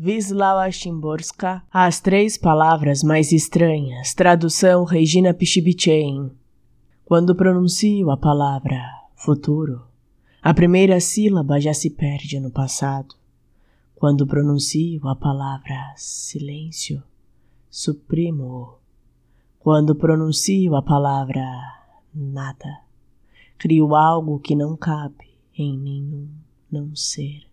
Wisława Szymborska, As Três Palavras Mais Estranhas, tradução Regina Pichibichain. Quando pronuncio a palavra futuro, a primeira sílaba já se perde no passado. Quando pronuncio a palavra silêncio, suprimo. Quando pronuncio a palavra nada, crio algo que não cabe em nenhum não ser.